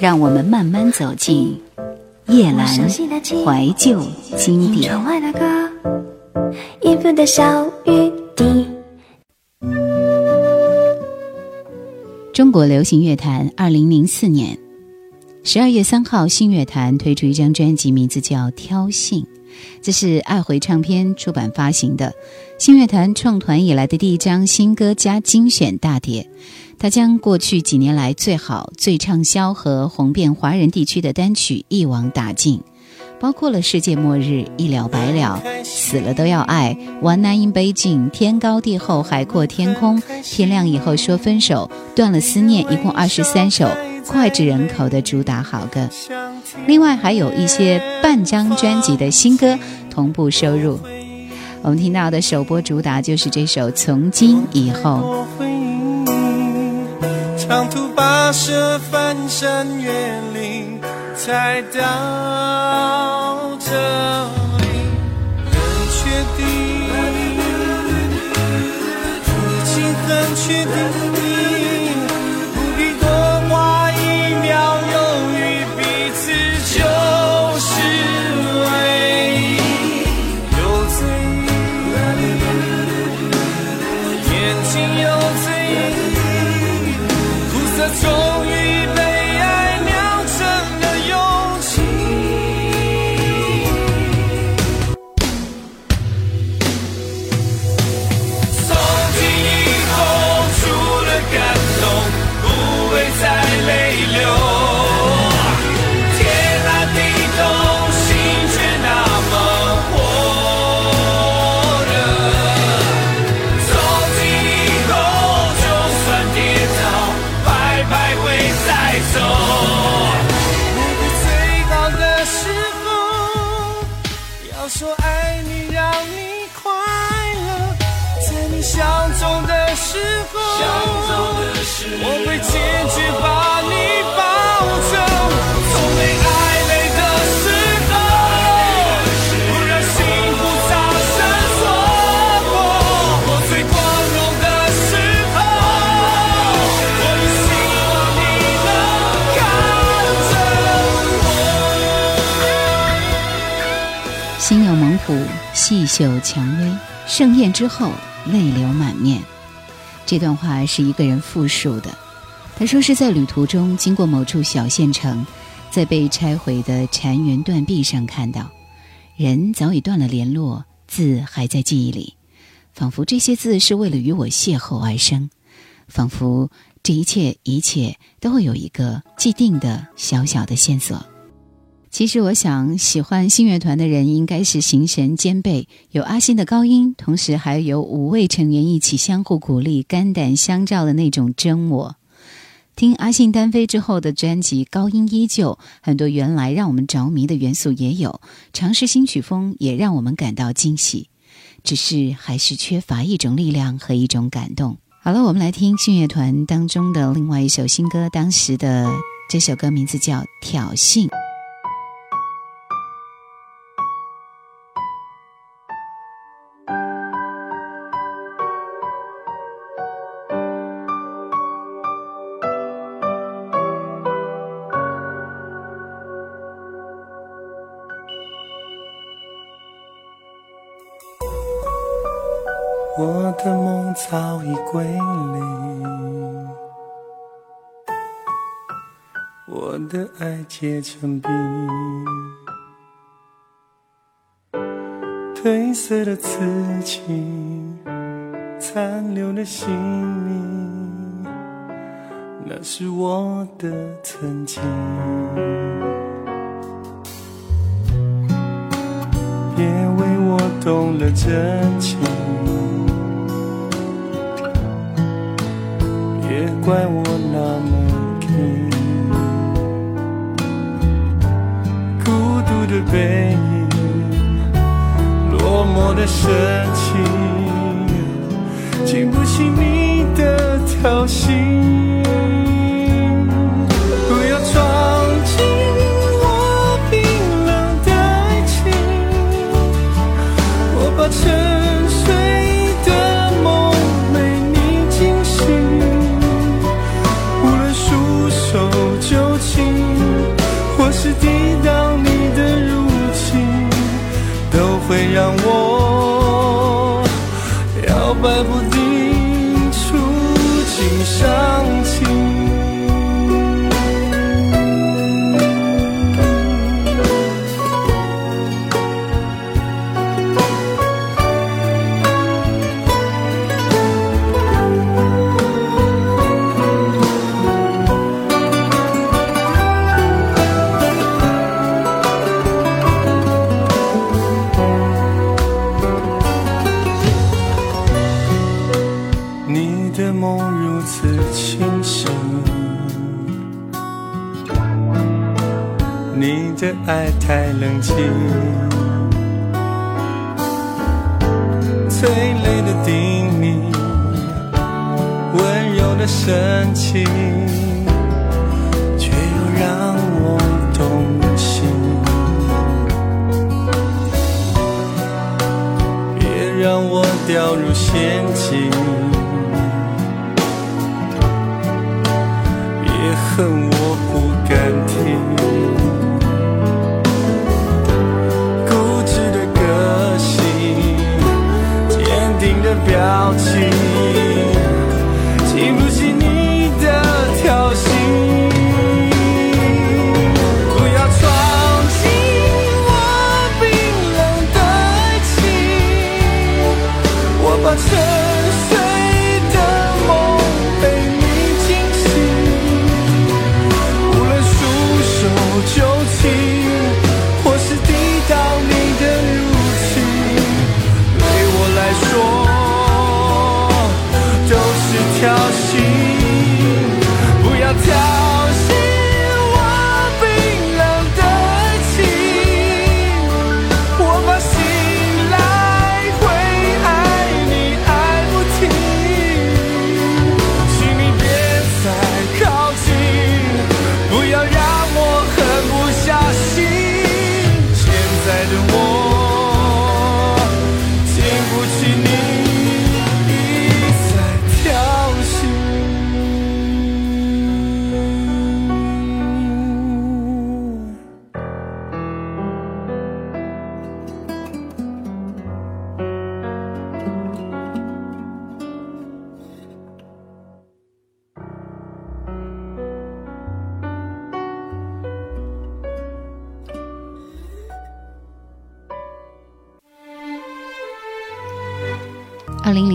让我们慢慢走进叶阑怀旧经典。中国流行乐坛，二零零四年十二月三号，新乐坛推出一张专辑，名字叫《挑衅》，这是爱回唱片出版发行的新乐坛创团以来的第一张新歌加精选大碟。他将过去几年来最好、最畅销和红遍华人地区的单曲一网打尽，包括了《世界末日》《一了百了》《死了都要爱》《One Night in Beijing》《天高地厚海阔天空》《天亮以后说分手》《断了思念》，一共二十三首脍炙人口的主打好歌。另外还有一些半张专辑的新歌同步收入。我们听到的首播主打就是这首《从今以后》。长途跋涉，翻山越岭，才到这里。很确定，已经很确定。细嗅蔷薇，盛宴之后泪流满面。这段话是一个人复述的。他说是在旅途中经过某处小县城，在被拆毁的残垣断壁上看到，人早已断了联络，字还在记忆里，仿佛这些字是为了与我邂逅而生，仿佛这一切一切都会有一个既定的小小的线索。其实我想，喜欢信乐团的人应该是形神兼备，有阿信的高音，同时还有五位成员一起相互鼓励、肝胆相照的那种真我。听阿信单飞之后的专辑，高音依旧，很多原来让我们着迷的元素也有，尝试新曲风也让我们感到惊喜，只是还是缺乏一种力量和一种感动。好了，我们来听信乐团当中的另外一首新歌，当时的这首歌名字叫《挑衅》。已归零，我的爱结成冰，褪色的刺青，残留的姓名，那是我的曾经。别为我动了真情。怪我那么拼，孤独的背影，落寞的深情，经不起你的挑衅。太冷清，催泪的叮咛，温柔的深情，却又让我动心。别让我掉入陷阱，表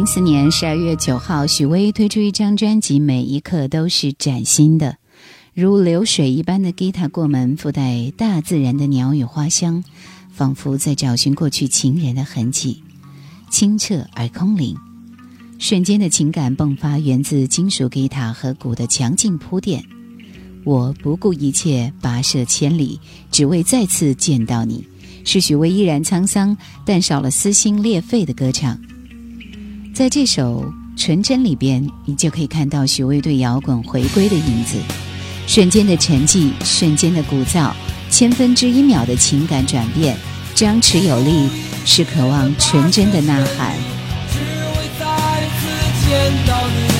零四年十二月九号，许巍推出一张专辑，每一刻都是崭新的，如流水一般的吉他过门，附带大自然的鸟语花香，仿佛在找寻过去情人的痕迹，清澈而空灵。瞬间的情感迸发，源自金属吉他和鼓的强劲铺垫。我不顾一切，跋涉千里，只为再次见到你。是许巍依然沧桑，但少了撕心裂肺的歌唱。在这首《纯真》里边，你就可以看到许巍对摇滚回归的影子，瞬间的沉寂，瞬间的鼓噪，千分之一秒的情感转变，张弛有力，是渴望纯真的呐喊。只为再次见到你，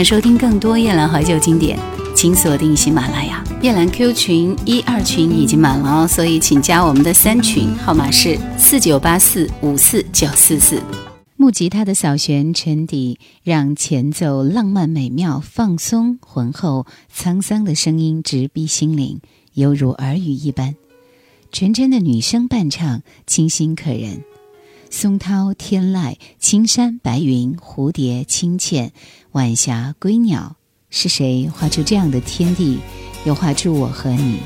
想收听更多夜兰怀旧经典，请锁定喜马拉雅。夜兰 Q 群一二群已经满了哦，所以请加我们的三群，号码是四九八四五四九四四。木吉他的扫弦沉底，让前奏浪漫美妙、放松浑厚、沧桑的声音直逼心灵，犹如耳语一般。纯真的女声伴唱，清新可人。松涛、天籁、青山、白云、蝴蝶、清浅、晚霞、归鸟，是谁画出这样的天地？又画出我和你？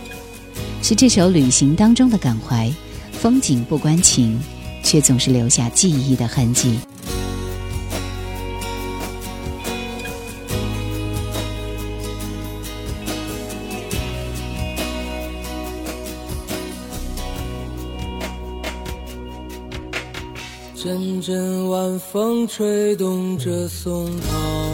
是这首旅行当中的感怀，风景不关情，却总是留下记忆的痕迹。阵阵晚风吹动着松涛，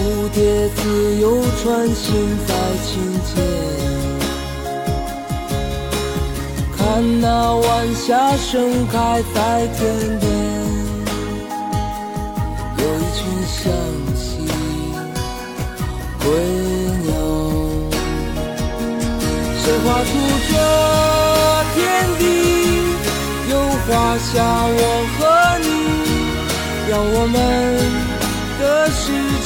蝴蝶自由穿行在琴间。看那晚霞盛开在天边，有一群向西归鸟。谁画出这天地？又画下我和你，让我们的世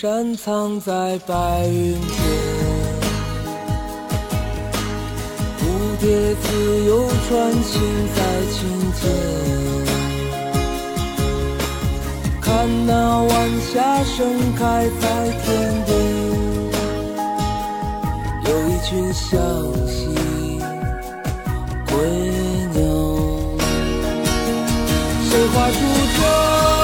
山藏在白云间，蝴蝶自由穿行在琴间。看那晚霞盛开在天边，有一群向西归鸟。谁画出这？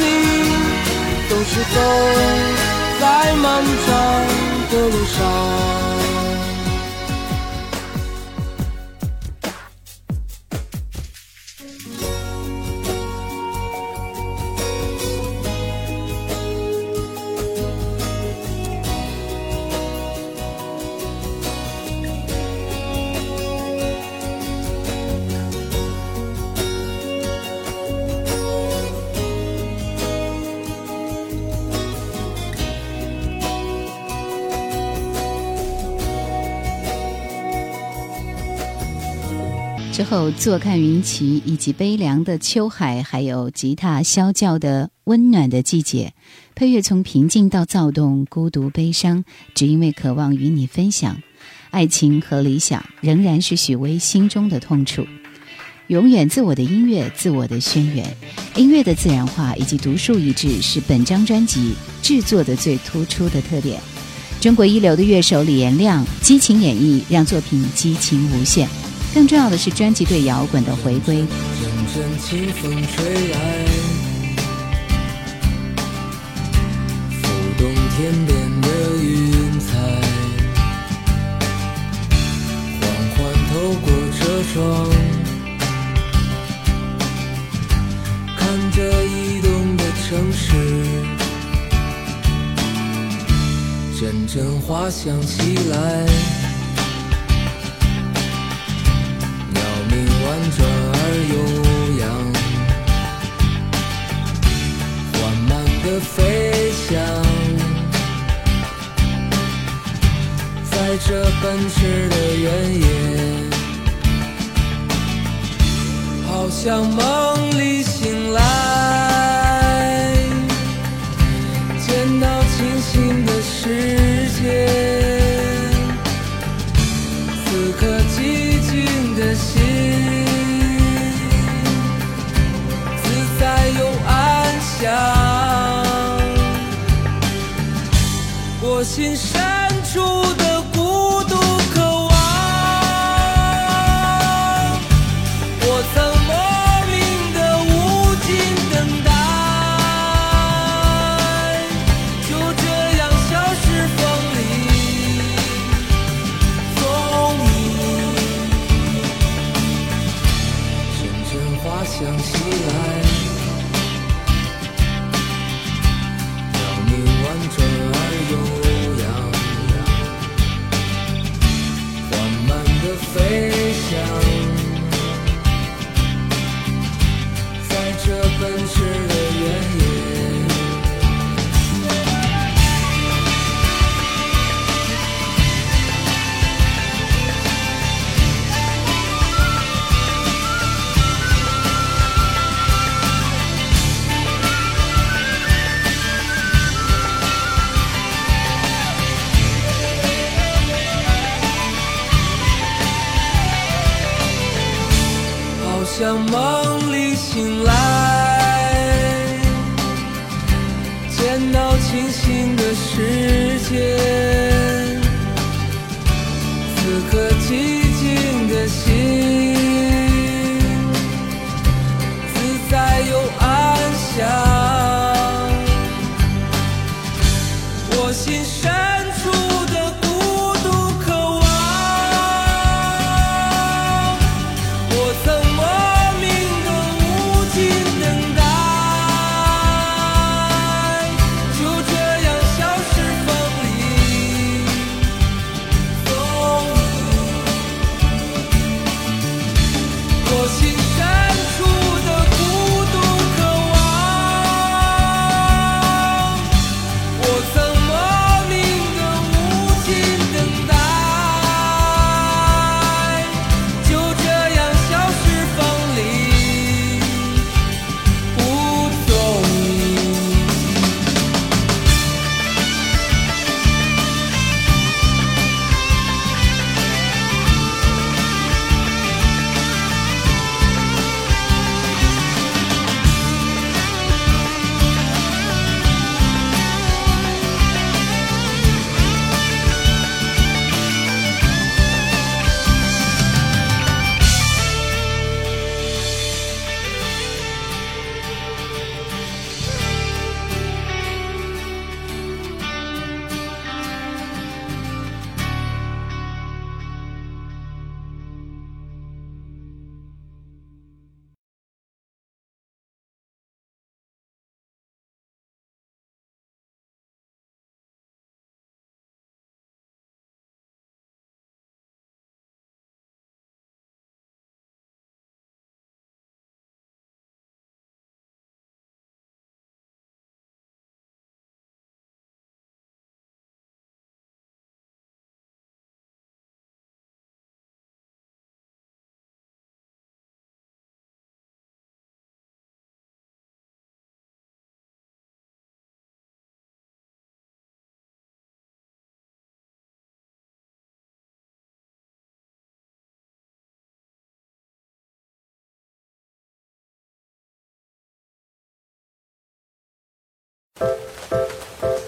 总是走在漫长的路上。后坐看云起，以及悲凉的秋海，还有吉他啸叫的温暖的季节，配乐从平静到躁动，孤独悲伤，只因为渴望与你分享爱情和理想，仍然是许巍心中的痛处。永远自我的音乐，自我的宣言，音乐的自然化以及独树一帜，是本张专辑制作的最突出的特点。中国一流的乐手李延亮激情演绎，让作品激情无限。更重要的是，专辑对摇滚的回归。阵阵清风吹来，浮动天边的云彩，缓缓透过车窗，看着移动的城市，阵阵花香袭来。转而悠扬，缓慢的飞翔，在这奔驰的原野，好像梦里醒来，见到清醒的世心事。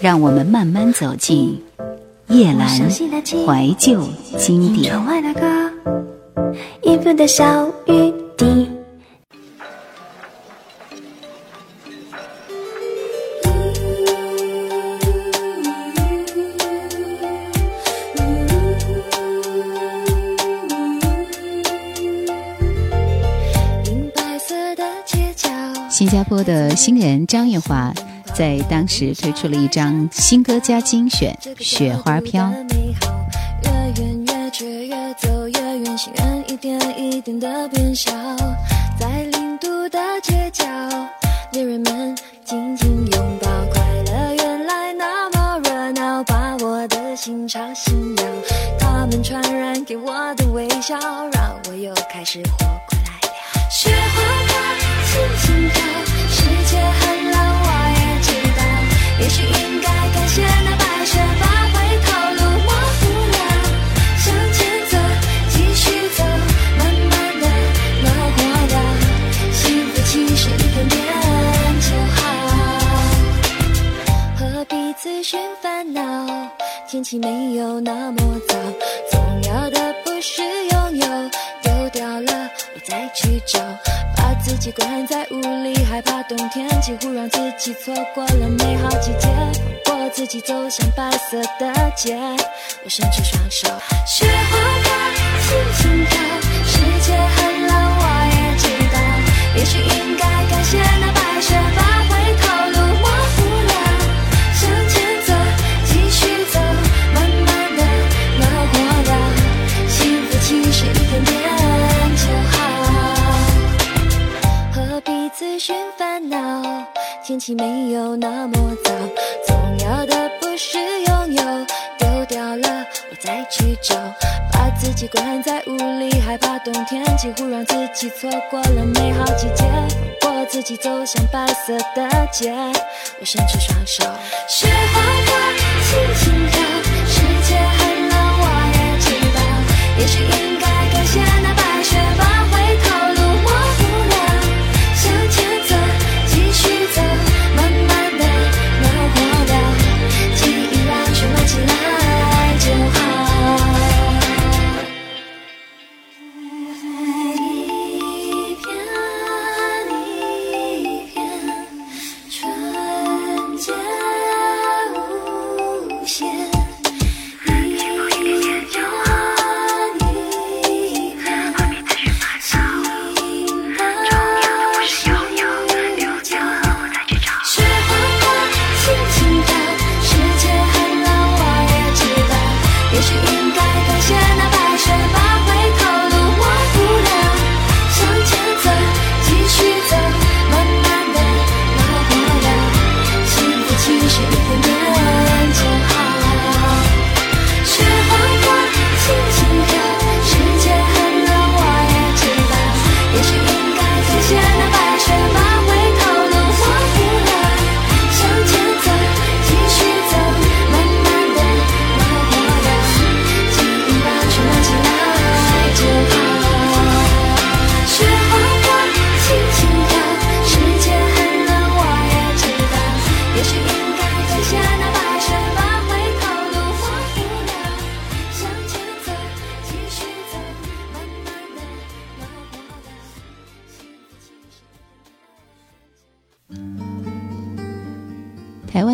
让我们慢慢走进叶阑怀旧经典。新加坡的新人张月华在当时推出了一张新歌加精选《雪花飘》。越远越却越走越远，心愿一点一点的变小，在零度的街角，恋人们紧紧拥抱，快乐原来那么热闹，把我的心吵醒了。他们传染给我的微笑，让我又开始活没有那么糟。重要的不是拥有，丢掉了我再去找。把自己关在屋里，害怕冬天，几乎让自己错过了美好季节。我自己走向白色的街，我伸出双手，雪花飘，轻轻飘，世界很冷，我也知道，也许应该感谢那寻烦恼，天气没有那么糟。重要的不是拥有，丢掉了我再去找。把自己关在屋里，害怕冬天，几乎让自己错过了美好季节。我自己走向白色的街，我伸出双手，雪花飘，轻轻飘，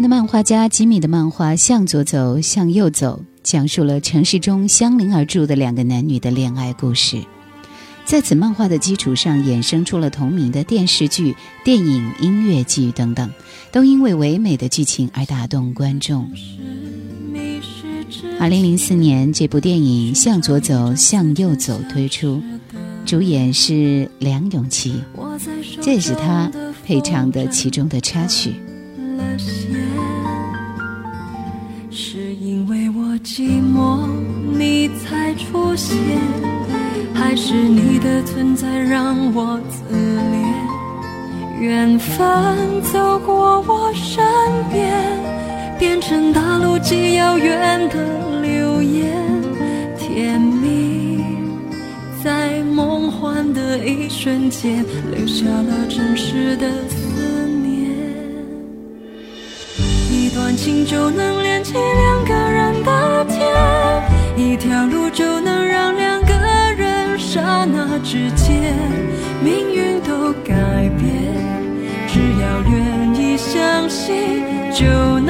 的漫画家吉米的漫画《向左走，向右走》讲述了城市中相邻而住的两个男女的恋爱故事。在此漫画的基础上，衍生出了同名的电视剧、电影、音乐剧等等，都因为唯美的剧情而打动观众。二零零四年，这部电影《向左走，向右走》推出，主演是梁咏琪，这也是他配唱的其中的插曲。寂寞，你才出现，还是你的存在让我自怜？缘分走过我身边，变成大陆极遥远的流言，甜蜜在梦幻的一瞬间，留下了真实的思念。一段。情就能连起两个人的天，一条路就能让两个人刹那之间命运都改变。只要愿意相信，就能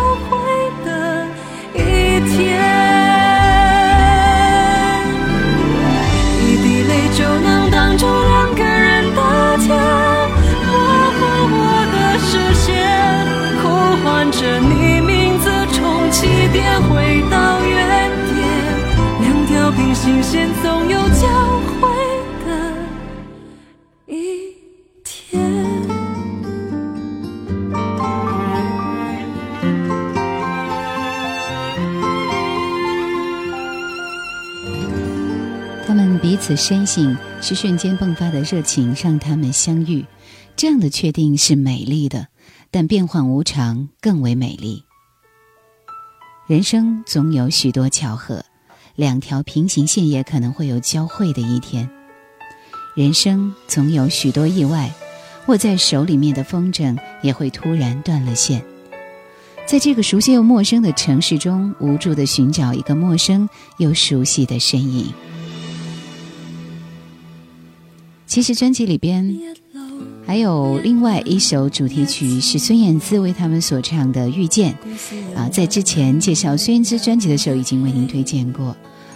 平行线总有交汇的一天。他们彼此深信是瞬间迸发的热情让他们相遇，这样的确定是美丽的，但变幻无常更为美丽。人生总有许多巧合，两条平行线也可能会有交汇的一天。人生总有许多意外，握在手里面的风筝也会突然断了线。在这个熟悉又陌生的城市中，无助地寻找一个陌生又熟悉的身影。其实专辑里边还有另外一首主题曲是孙燕姿为他们所唱的《遇见》啊，在之前介绍孙燕姿专辑的时候已经为您推荐过。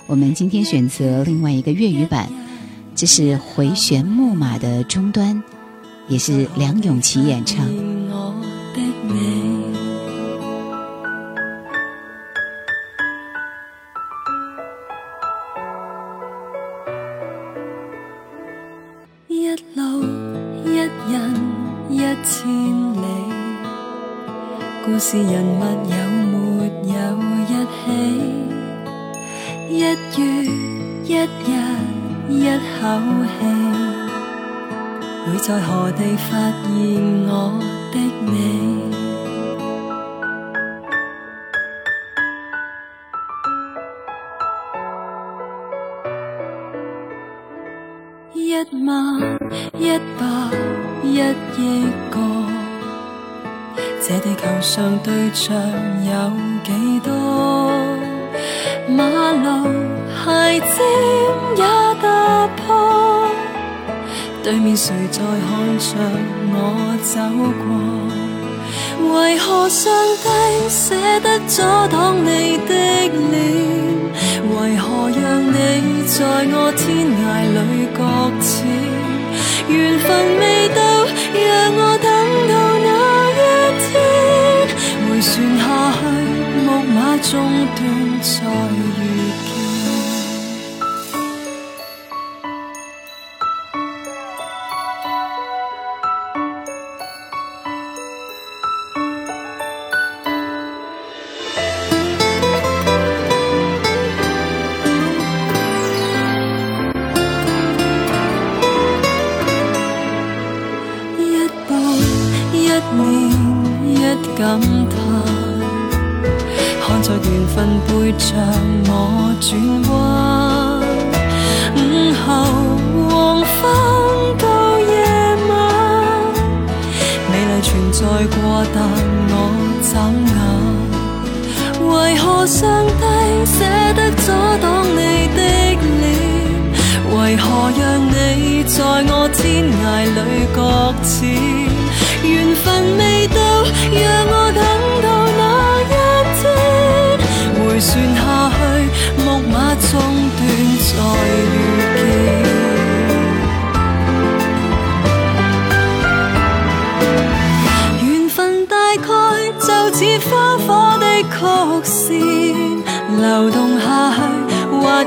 我们今天选择另外一个粤语版，这是回旋木马的终端，也是梁咏琪演唱。涯里各自，缘分未到，让我等到那一天，回旋下去，木马中断再遇。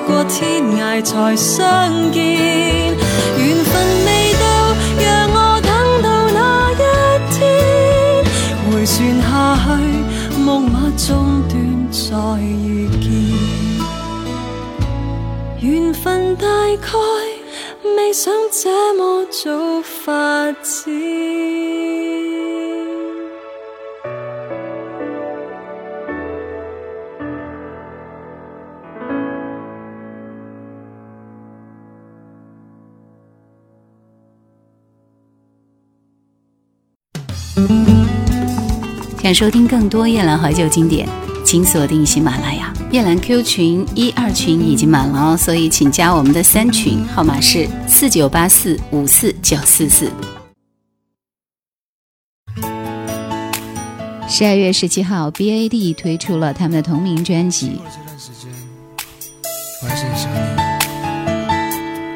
过天涯才相见。缘分未到，让我等到那一天。回旋下去，梦码中断，再遇见。缘分大概未想这么早发展。想收听更多夜兰怀旧经典请锁定喜马拉雅。夜兰 q 群一二群已经满了哦所以请加我们的三群号码是四九八四五四九四四。十二月十七号 bad 推出了他们的同名专辑。过了这段时间我还是很想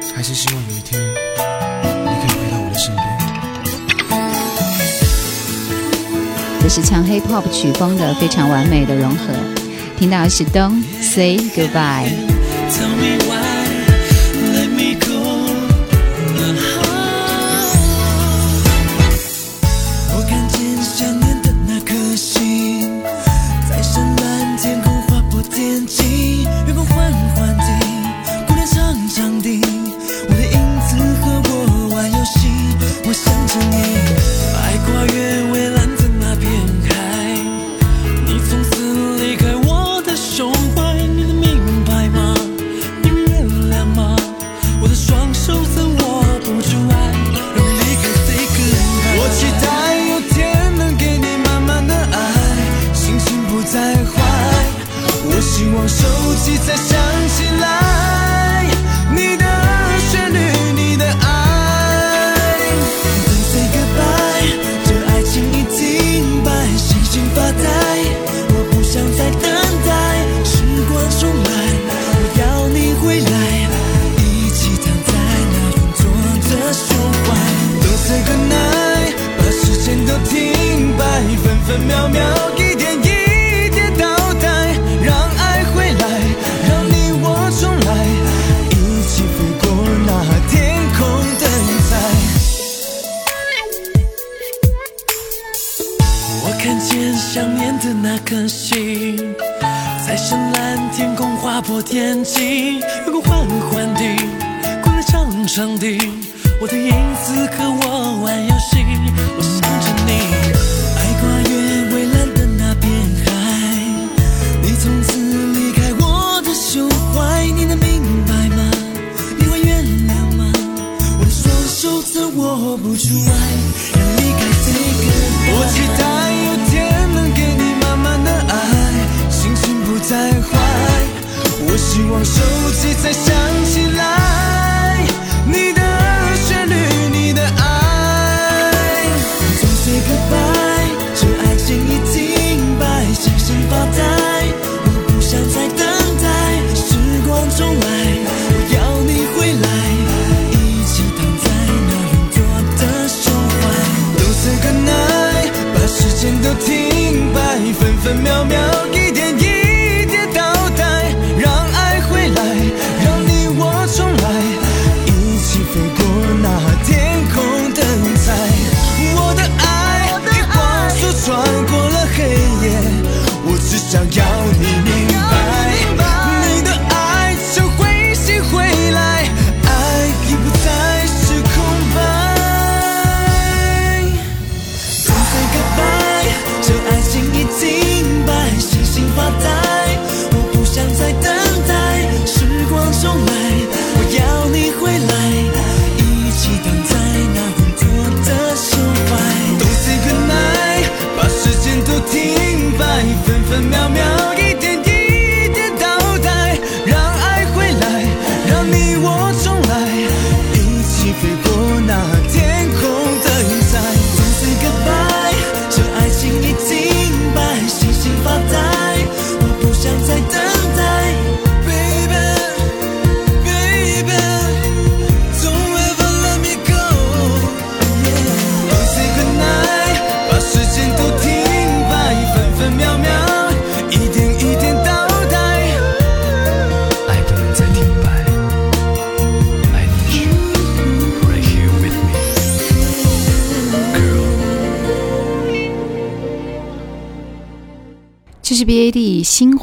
你还是希望你这是唱 Hip Hop 曲风的非常完美的融合，听到的是 Don't Say Goodbye。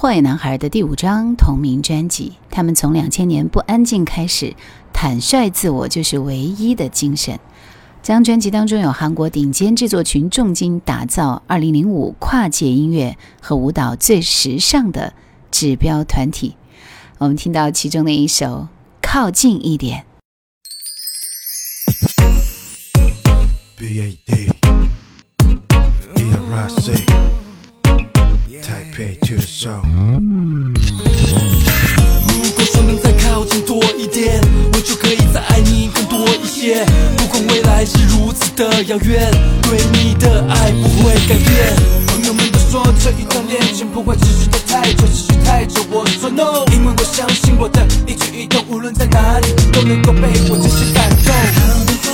坏男孩的第五张同名专辑。他们从两千年不安静开始，坦率自我就是唯一的精神。这张专辑当中有韩国顶尖制作群重金打造二零零五跨界音乐和舞蹈最时尚的指标团体。我们听到其中的一首《靠近一点》。BAD Taipei to the soul 如果说能再靠近多一点，我就可以再爱你更多一些。不管未来是如此的遥远，对你的爱不会改变。朋友们都说这一段恋情不会持续的太久，持续太久。我说 no，因为我相信我的一举一动，无论在哪里都能够被我真心感动。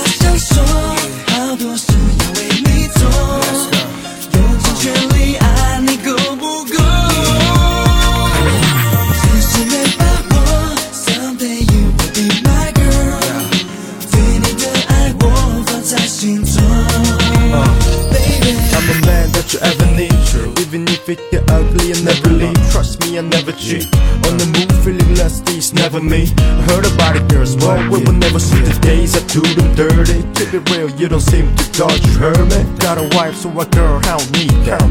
I never cheat. On the move feeling lusty it's never me. I heard about it girls but we will never see the days I do them dirty. Keep it real you don't seem to dodge you heard me? Got a wife so a girl I don't need that?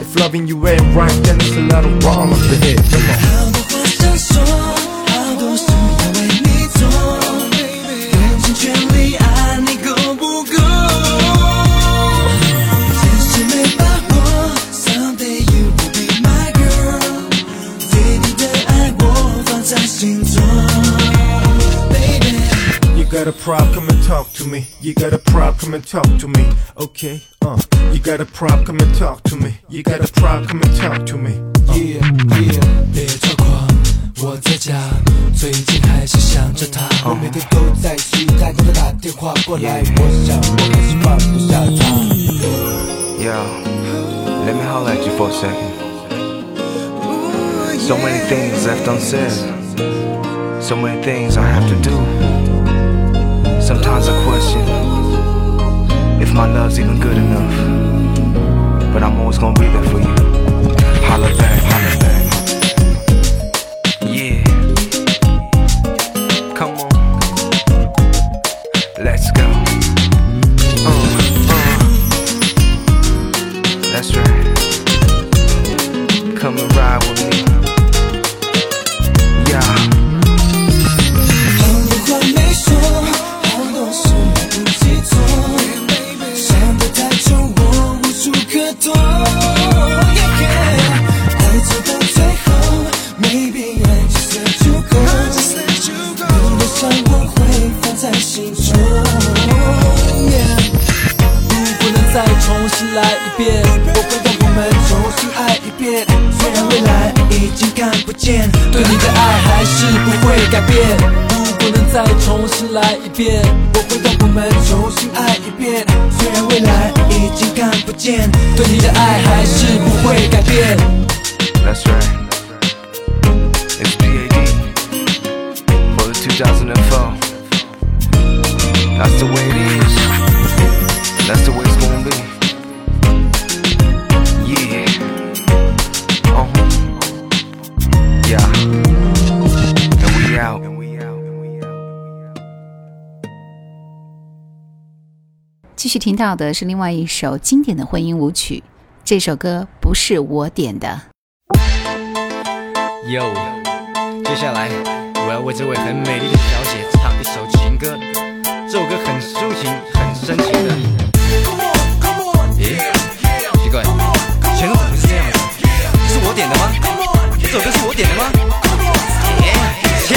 If loving you ain't right then there's a lot of wrong. Up ahead Come on got a problem, come and talk to me. You got a problem, come and talk to me. Okay, uh. You got a problem, come and talk to me. You got a problem, come and talk to me. Yeah yeah，别抓狂，我在家，最近还是想着她。我每天都在期待她的打电话过来，我想我还是放不下她。 Yo, let me holler at you for a second. So many things left unsaid. So many things I have to do. Sometimes I question if my love's even good enough. But I'm always gonna be there for you. Holler back, back. 2004. That's the way it is. That's the way it's gonna be. Yeah. Uh huh. Yeah. And we out. 继续听到的是另外一首经典的婚姻舞曲，这首歌不是我点的。Yo，接下来我要为这位很美丽的小姐唱一首情歌，这首歌很抒情，很深情的。咦，奇怪，前奏怎么是这样的？这是我点的吗？这首歌是我点的吗？耶切！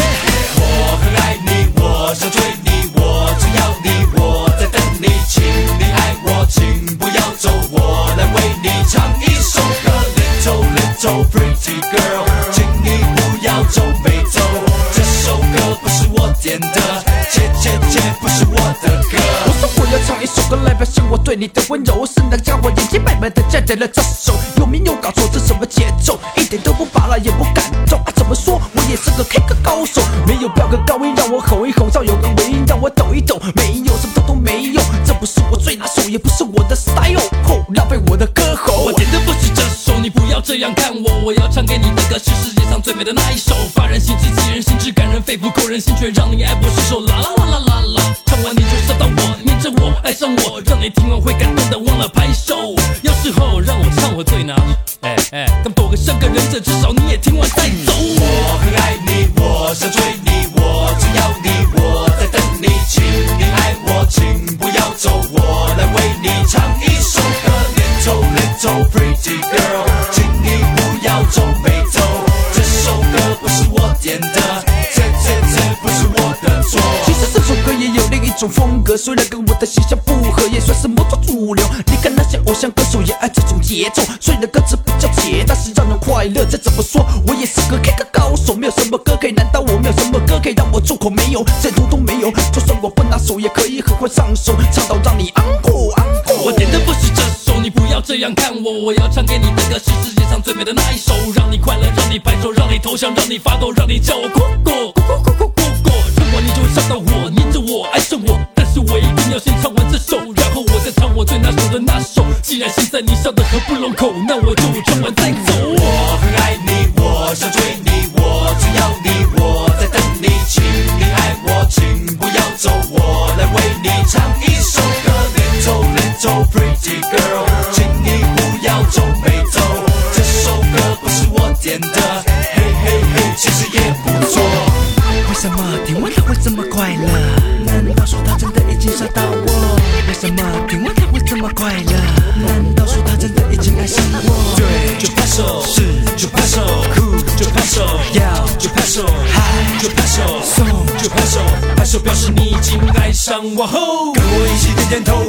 我很爱你，我想追你，我只要你，我在等你，请你爱我，请不要走，我来为你唱一首歌，Little Little Pretty Girl，请你不要皱一首歌来表现我对你的温柔，是那个家伙眼睛白白的站在了这首，有没有搞错？这什么节奏？一点都不拔辣，也不感动啊！怎么说？我也是个 K 歌高手，没有飙个高音让我吼一吼，照有个尾音让我抖一抖，没有什么都没有，这不是我最拿手，也不是我的 style，吼，浪费我的歌喉。我点的不是这首，你不要这样看我，我要唱给你的歌是世界上最美的那一首，发人心智，激人心智，感人肺腑，扣人心弦，让你爱不释手。啦啦了拍手。有时候让我唱我最拿怎么说，我也是个 K 歌高手，没有什么歌可以难倒我，没有什么歌可以让我众口没有，这通通没有。就算我不拿手，也可以很快上手，唱到让你昂过昂过。我点的不是这首，你不要这样看我，我要唱给你的歌是世界上最美的那一首，让你快乐，让你拍手，让你投降，让你发抖，让你叫我过过过过过过过，唱完你就会伤到我，黏着我，爱上我，但是我一定要先唱完这首，然后我再唱我最拿手的那首。既然现在你笑得合不拢口，那我就唱完再走。Little pretty girl，请你不要皱眉头，这首歌不是我点的，嘿嘿嘿，其实也不错。为什么听完他会这么快乐？难道说他真的已经烧到我？为什么听完他会这么快乐？难道说他真的已经爱上我？对，就拍手，是就拍手，酷就拍手，要就拍手，嗨就拍手，送就拍手，拍手表示你已经爱上我后。跟我一起点点头，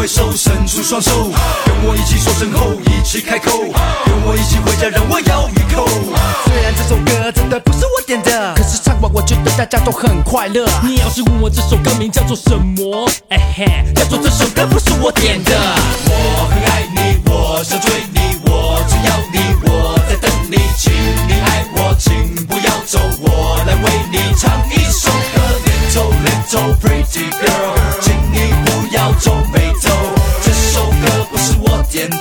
挥手，伸出双手，跟我一起说声吼，一起开口，跟我一起回家，让我咬一口。虽然这首歌真的不是我点的，可是唱完我觉得大家都很快乐。你要是问我这首歌名叫做什么，哎嘿，要做这首歌不是我点的。我很爱你，我想追你，我只要你，我在等你，请你爱我，请不要走，我来为你唱一首歌。Little little pretty girl，请你不要皱眉不是我点的，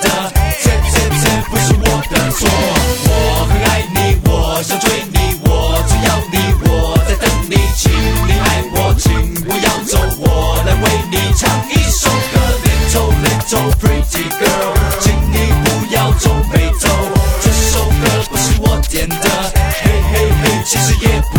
这这这不是我的错。我很爱你，我想追你，我只要你，我在等你，请你爱我，请不要走，我来为你唱一首歌。Little little pretty girl，请你不要走，别走。这首歌不是我点的，嘿嘿嘿，其实也不。